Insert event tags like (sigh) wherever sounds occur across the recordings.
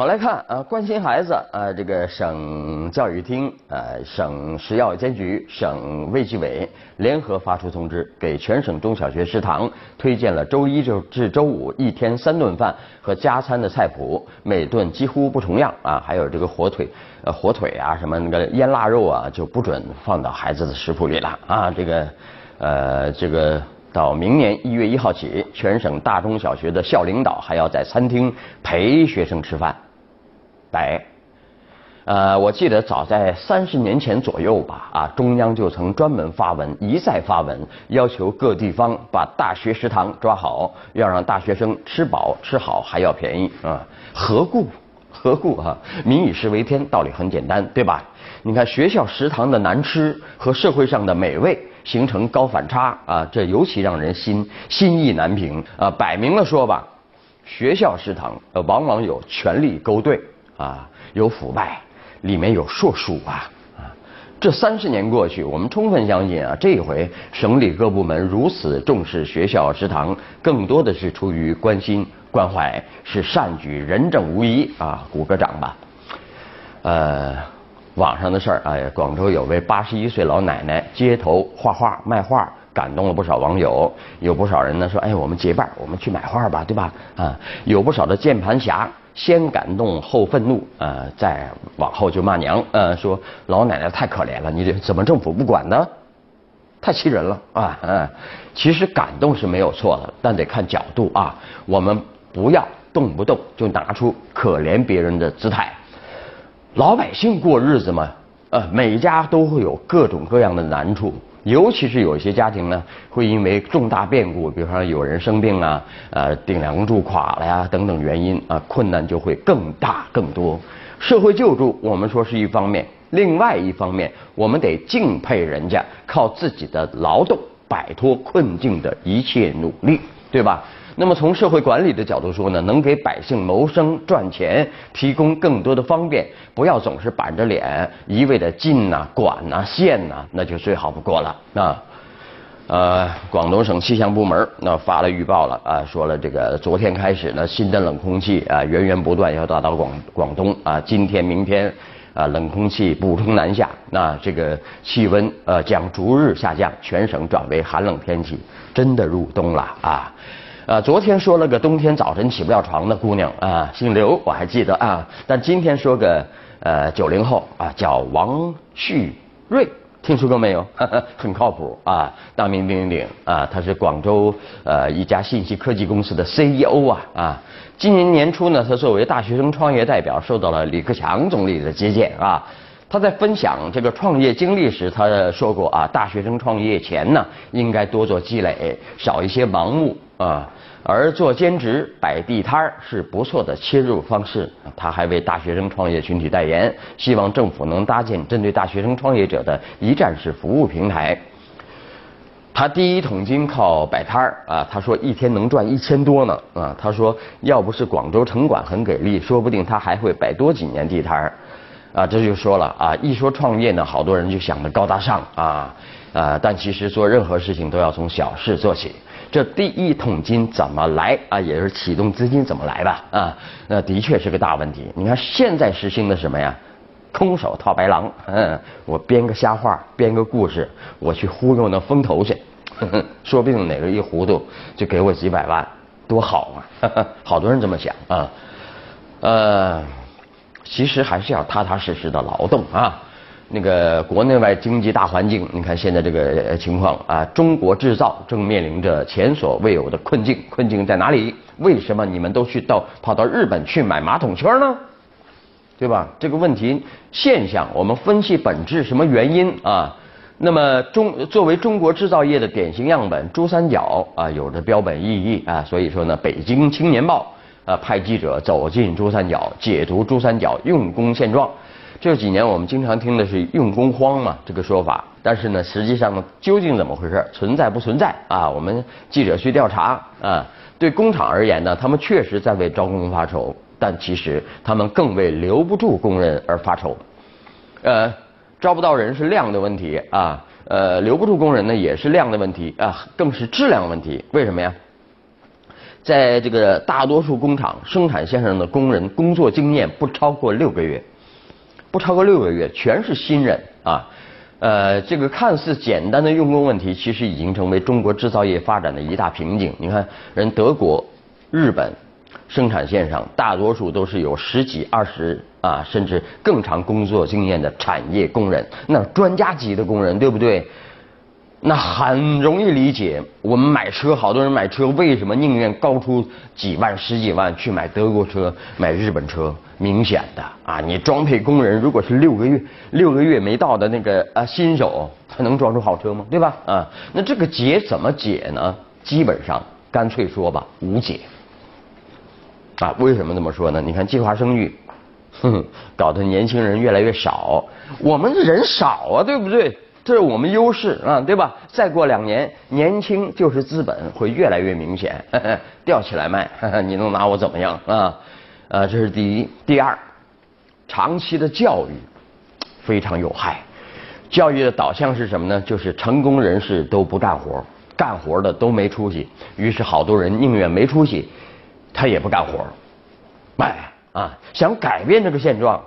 好来看啊，关心孩子啊，这个省教育厅、呃省食药监局、省卫计委联合发出通知，给全省中小学食堂推荐了周一至至周五一天三顿饭和加餐的菜谱，每顿几乎不重样啊，还有这个火腿、呃火腿啊，什么那个腌腊肉啊，就不准放到孩子的食谱里了啊，这个呃这个。到明年一月一号起，全省大中小学的校领导还要在餐厅陪学生吃饭。白，呃，我记得早在三十年前左右吧，啊，中央就曾专门发文，一再发文，要求各地方把大学食堂抓好，要让大学生吃饱吃好还要便宜啊，何故？何故啊？民以食为天，道理很简单，对吧？你看学校食堂的难吃和社会上的美味形成高反差啊，这尤其让人心心意难平啊。摆明了说吧，学校食堂呃往往有权力勾兑。啊，有腐败，里面有硕鼠啊啊！这三十年过去，我们充分相信啊，这一回省里各部门如此重视学校食堂，更多的是出于关心关怀，是善举，人证无疑啊！鼓个掌吧。呃，网上的事儿哎，广州有位八十一岁老奶奶街头画画卖画，感动了不少网友。有不少人呢说，哎，我们结伴，我们去买画吧，对吧？啊，有不少的键盘侠。先感动后愤怒，呃，再往后就骂娘，呃，说老奶奶太可怜了，你这怎么政府不管呢？太气人了啊！嗯，其实感动是没有错的，但得看角度啊。我们不要动不动就拿出可怜别人的姿态。老百姓过日子嘛，呃，每家都会有各种各样的难处。尤其是有一些家庭呢，会因为重大变故，比如说有人生病啊，呃，顶梁柱垮了呀，等等原因啊，困难就会更大更多。社会救助，我们说是一方面，另外一方面，我们得敬佩人家靠自己的劳动摆脱困境的一切努力，对吧？那么从社会管理的角度说呢，能给百姓谋生赚钱提供更多的方便，不要总是板着脸一味的禁呐、管呐、限呐，那就最好不过了啊。呃，广东省气象部门那发了预报了啊，说了这个昨天开始呢，新的冷空气啊源源不断要达到广广东啊，今天明天啊冷空气补充南下，那这个气温呃将逐日下降，全省转为寒冷天气，真的入冬了啊。啊，昨天说了个冬天早晨起不了床的姑娘啊，姓刘，我还记得啊。但今天说个呃九零后啊，叫王旭瑞，听说过没有？(laughs) 很靠谱啊，大名鼎鼎啊。他是广州呃一家信息科技公司的 CEO 啊啊。今年年初呢，他作为大学生创业代表，受到了李克强总理的接见啊。他在分享这个创业经历时，他说过啊，大学生创业前呢，应该多做积累，少一些盲目啊。而做兼职摆地摊儿是不错的切入方式。他还为大学生创业群体代言，希望政府能搭建针对大学生创业者的一站式服务平台。他第一桶金靠摆摊儿啊，他说一天能赚一千多呢啊。他说要不是广州城管很给力，说不定他还会摆多几年地摊儿。啊，这就说了啊，一说创业呢，好多人就想着高大上啊啊，但其实做任何事情都要从小事做起。这第一桶金怎么来啊？也就是启动资金怎么来吧？啊，那的确是个大问题。你看现在实行的什么呀？空手套白狼。嗯，我编个瞎话，编个故事，我去忽悠那风投去，说不定哪个一糊涂就给我几百万，多好啊！好多人这么想啊。呃，其实还是要踏踏实实的劳动啊。那个国内外经济大环境，你看现在这个情况啊，中国制造正面临着前所未有的困境。困境在哪里？为什么你们都去到跑到日本去买马桶圈呢？对吧？这个问题现象，我们分析本质，什么原因啊？那么中作为中国制造业的典型样本，珠三角啊有着标本意义啊，所以说呢，北京青年报啊派记者走进珠三角，解读珠三角用工现状。这几年我们经常听的是用工荒嘛这个说法，但是呢，实际上究竟怎么回事，存在不存在啊？我们记者去调查啊，对工厂而言呢，他们确实在为招工发愁，但其实他们更为留不住工人而发愁。呃，招不到人是量的问题啊，呃，留不住工人呢也是量的问题啊，更是质量问题。为什么呀？在这个大多数工厂生产线上的工人工作经验不超过六个月，不超过六个月，全是新人啊。呃，这个看似简单的用工问题，其实已经成为中国制造业发展的一大瓶颈。你看，人德国、日本生产线上大多数都是有十几、二十啊，甚至更长工作经验的产业工人，那专家级的工人，对不对？那很容易理解，我们买车，好多人买车，为什么宁愿高出几万、十几万去买德国车、买日本车？明显的啊，你装配工人如果是六个月、六个月没到的那个啊新手，他能装出好车吗？对吧？啊，那这个解怎么解呢？基本上干脆说吧，无解。啊，为什么这么说呢？你看计划生育，哼，搞得年轻人越来越少，我们人少啊，对不对？这是我们优势啊，对吧？再过两年，年轻就是资本，会越来越明显，(laughs) 吊起来卖，(laughs) 你能拿我怎么样啊？呃，这是第一。第二，长期的教育非常有害。教育的导向是什么呢？就是成功人士都不干活，干活的都没出息。于是好多人宁愿没出息，他也不干活。卖，啊，想改变这个现状。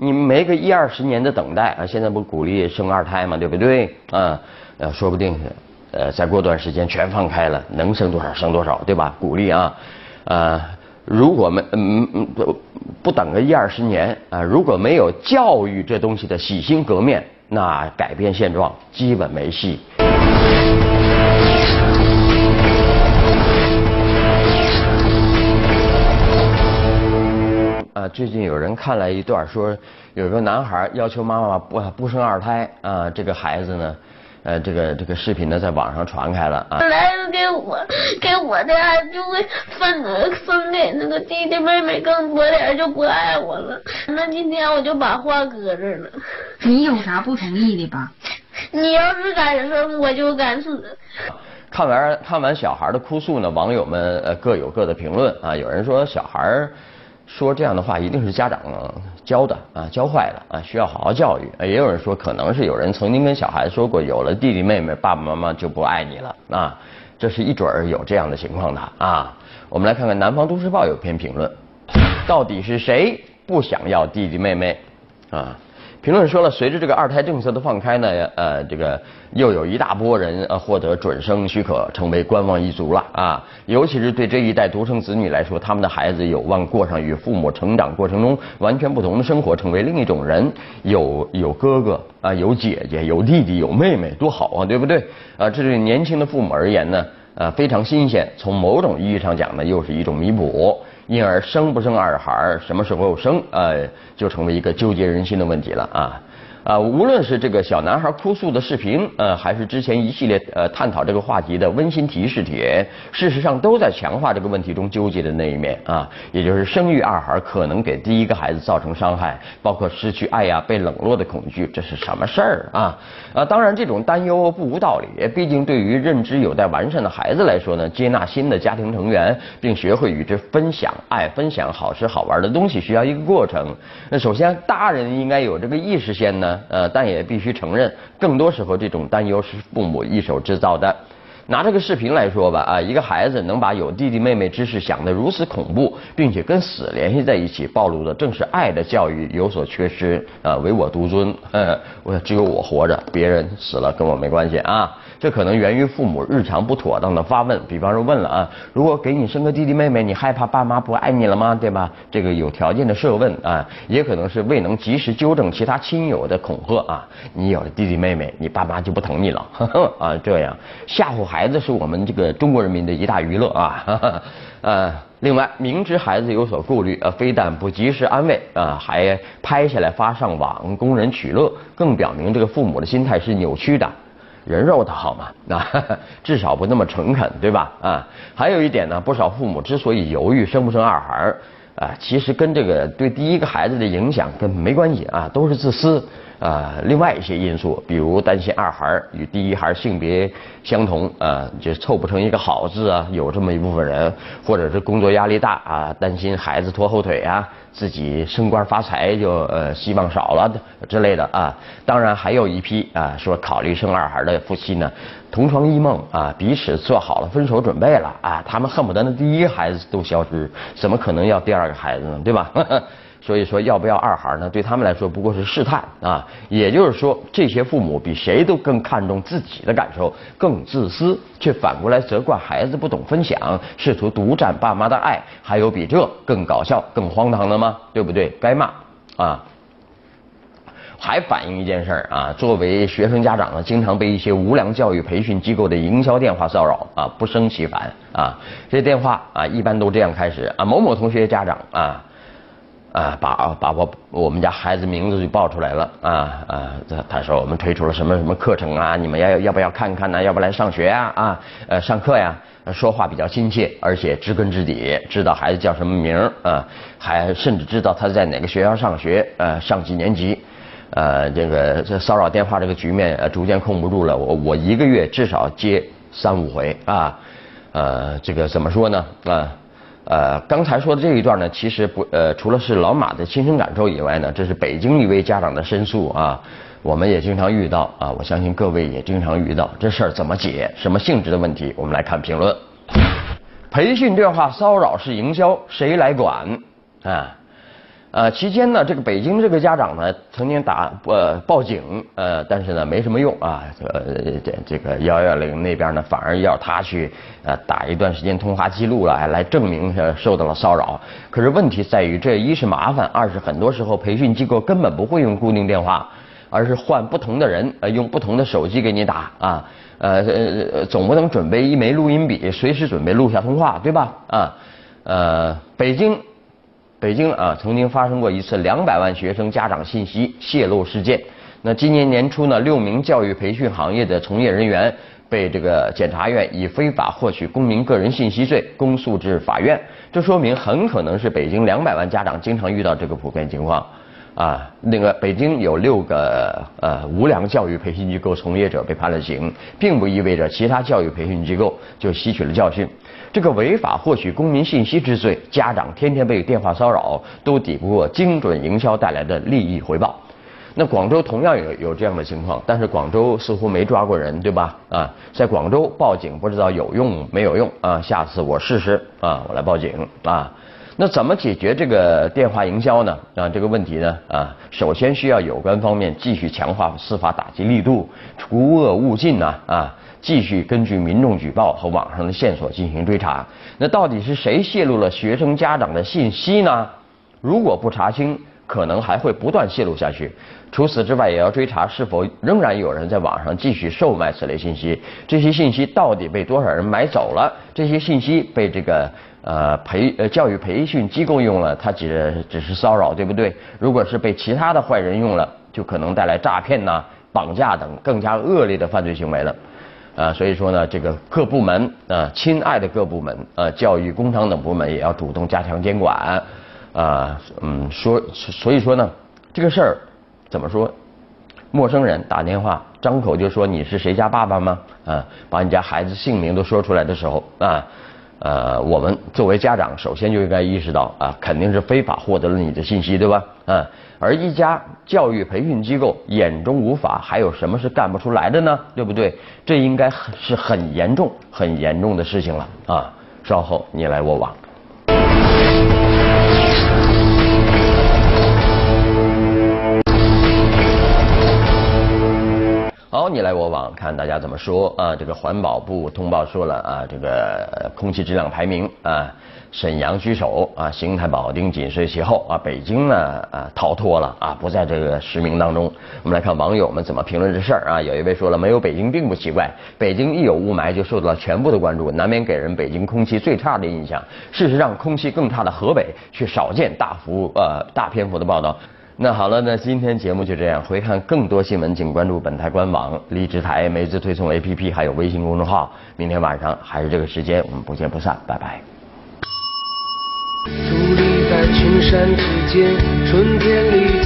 你没个一二十年的等待啊！现在不鼓励生二胎嘛，对不对？啊，呃，说不定呃，再过段时间全放开了，能生多少生多少，对吧？鼓励啊，呃，如果没嗯嗯不不等个一二十年啊，如果没有教育这东西的洗心革面，那改变现状基本没戏。最近有人看了一段，说有个男孩要求妈妈不不生二胎啊，这个孩子呢，呃，这个这个视频呢在网上传开了啊。本来给我给我的爱就会分分给那个弟弟妹妹更多点，就不爱我了。那今天我就把话搁这了。你有啥不同意的吧？你要是敢生，我就敢死。看完看完小孩的哭诉呢，网友们呃各有各的评论啊，有人说小孩。说这样的话一定是家长教的啊，教坏的啊，需要好好教育。也有人说可能是有人曾经跟小孩说过，有了弟弟妹妹，爸爸妈妈就不爱你了啊，这是一准儿有这样的情况的啊。我们来看看《南方都市报》有篇评论，到底是谁不想要弟弟妹妹啊？评论说了，随着这个二胎政策的放开呢，呃，这个又有一大波人呃获得准生许可，成为观望一族了啊。尤其是对这一代独生子女来说，他们的孩子有望过上与父母成长过程中完全不同的生活，成为另一种人。有有哥哥啊，有姐姐，有弟弟，有妹妹，多好啊，对不对？啊，这对年轻的父母而言呢，呃，非常新鲜。从某种意义上讲呢，又是一种弥补。因而生不生二孩什么时候生，呃，就成为一个纠结人心的问题了啊。啊，无论是这个小男孩哭诉的视频，呃，还是之前一系列呃探讨这个话题的温馨提示帖，事实上都在强化这个问题中纠结的那一面啊，也就是生育二孩可能给第一个孩子造成伤害，包括失去爱呀、被冷落的恐惧，这是什么事儿啊？啊，当然这种担忧不无道理，毕竟对于认知有待完善的孩子来说呢，接纳新的家庭成员，并学会与之分享爱、分享好吃好玩的东西，需要一个过程。那首先，大人应该有这个意识先呢。呃，但也必须承认，更多时候这种担忧是父母一手制造的。拿这个视频来说吧，啊，一个孩子能把有弟弟妹妹之事想得如此恐怖，并且跟死联系在一起，暴露的正是爱的教育有所缺失，啊，唯我独尊，我只有我活着，别人死了跟我没关系啊。这可能源于父母日常不妥当的发问，比方说问了啊，如果给你生个弟弟妹妹，你害怕爸妈不爱你了吗？对吧？这个有条件的设问啊，也可能是未能及时纠正其他亲友的恐吓啊，你有了弟弟妹妹，你爸妈就不疼你了 (laughs) 啊，这样吓唬孩孩子是我们这个中国人民的一大娱乐啊。(laughs) 呃，另外明知孩子有所顾虑，呃，非但不及时安慰啊，还拍下来发上网供人取乐，更表明这个父母的心态是扭曲的。人肉他好吗？那 (laughs) 至少不那么诚恳，对吧？啊，还有一点呢，不少父母之所以犹豫生不生二孩啊，其实跟这个对第一个孩子的影响跟没关系啊，都是自私。啊，另外一些因素，比如担心二孩与第一孩性别相同啊，就凑不成一个好字啊，有这么一部分人，或者是工作压力大啊，担心孩子拖后腿啊，自己升官发财就呃希望少了之类的啊。当然还有一批啊，说考虑生二孩的夫妻呢，同床异梦啊，彼此做好了分手准备了啊，他们恨不得那第一孩子都消失，怎么可能要第二个孩子呢？对吧？(laughs) 所以说要不要二孩呢？对他们来说不过是试探啊。也就是说，这些父母比谁都更看重自己的感受，更自私，却反过来责怪孩子不懂分享，试图独占爸妈的爱。还有比这更搞笑、更荒唐的吗？对不对？该骂啊！还反映一件事儿啊，作为学生家长呢，经常被一些无良教育培训机构的营销电话骚扰啊，不胜其烦啊。这电话啊，一般都这样开始啊，某某同学家长啊。啊，把把我我们家孩子名字就报出来了啊啊！他他说我们推出了什么什么课程啊？你们要要不要看看呢？要不来上学啊啊？呃，上课呀，说话比较亲切，而且知根知底，知道孩子叫什么名啊，还甚至知道他在哪个学校上学，呃，上几年级。呃，这个这骚扰电话这个局面逐渐控不住了。我我一个月至少接三五回啊，呃，这个怎么说呢啊？呃刚才说的这一段呢，其实不呃，除了是老马的亲身感受以外呢，这是北京一位家长的申诉啊，我们也经常遇到啊，我相信各位也经常遇到这事儿怎么解，什么性质的问题，我们来看评论。培训电话骚扰是营销，谁来管啊？呃，期间呢，这个北京这个家长呢，曾经打呃报警，呃，但是呢没什么用啊，呃这这个幺幺零那边呢反而要他去呃打一段时间通话记录来，来证明受到了骚扰。可是问题在于，这一是麻烦，二是很多时候培训机构根本不会用固定电话，而是换不同的人，呃用不同的手机给你打啊，呃呃总不能准备一枚录音笔，随时准备录下通话，对吧？啊，呃北京。北京啊，曾经发生过一次两百万学生家长信息泄露事件。那今年年初呢，六名教育培训行业的从业人员被这个检察院以非法获取公民个人信息罪公诉至法院。这说明很可能是北京两百万家长经常遇到这个普遍情况。啊，那个北京有六个呃无良教育培训机构从业者被判了刑，并不意味着其他教育培训机构就吸取了教训。这个违法获取公民信息之罪，家长天天被电话骚扰，都抵不过精准营销带来的利益回报。那广州同样有有这样的情况，但是广州似乎没抓过人，对吧？啊，在广州报警不知道有用没有用啊？下次我试试啊，我来报警啊。那怎么解决这个电话营销呢？啊，这个问题呢？啊，首先需要有关方面继续强化司法打击力度，除恶务尽呐！啊，继续根据民众举报和网上的线索进行追查。那到底是谁泄露了学生家长的信息呢？如果不查清，可能还会不断泄露下去。除此之外，也要追查是否仍然有人在网上继续售卖此类信息。这些信息到底被多少人买走了？这些信息被这个。呃，培呃教育培训机构用了，它只只是骚扰，对不对？如果是被其他的坏人用了，就可能带来诈骗呐、绑架等更加恶劣的犯罪行为了。啊，所以说呢，这个各部门啊，亲爱的各部门啊，教育、工商等部门也要主动加强监管。啊，嗯，说所以说呢，这个事儿怎么说？陌生人打电话，张口就说你是谁家爸爸吗？啊，把你家孩子姓名都说出来的时候啊。呃，我们作为家长，首先就应该意识到啊，肯定是非法获得了你的信息，对吧？嗯，而一家教育培训机构眼中无法，还有什么是干不出来的呢？对不对？这应该很是很严重、很严重的事情了啊！稍后你来我往。好，你来我往，看大家怎么说啊？这个环保部通报说了啊，这个空气质量排名啊，沈阳居首啊，邢台、保定紧随其后啊，北京呢啊逃脱了啊，不在这个实名当中。我们来看网友们怎么评论这事儿啊？有一位说了，没有北京并不奇怪，北京一有雾霾就受到了全部的关注，难免给人北京空气最差的印象。事实上，空气更差的河北却少见大幅呃大篇幅的报道。那好了，那今天节目就这样。回看更多新闻，请关注本台官网、荔枝台、每日推送 APP，还有微信公众号。明天晚上还是这个时间，我们不见不散，拜拜。伫立在群山之间，春天里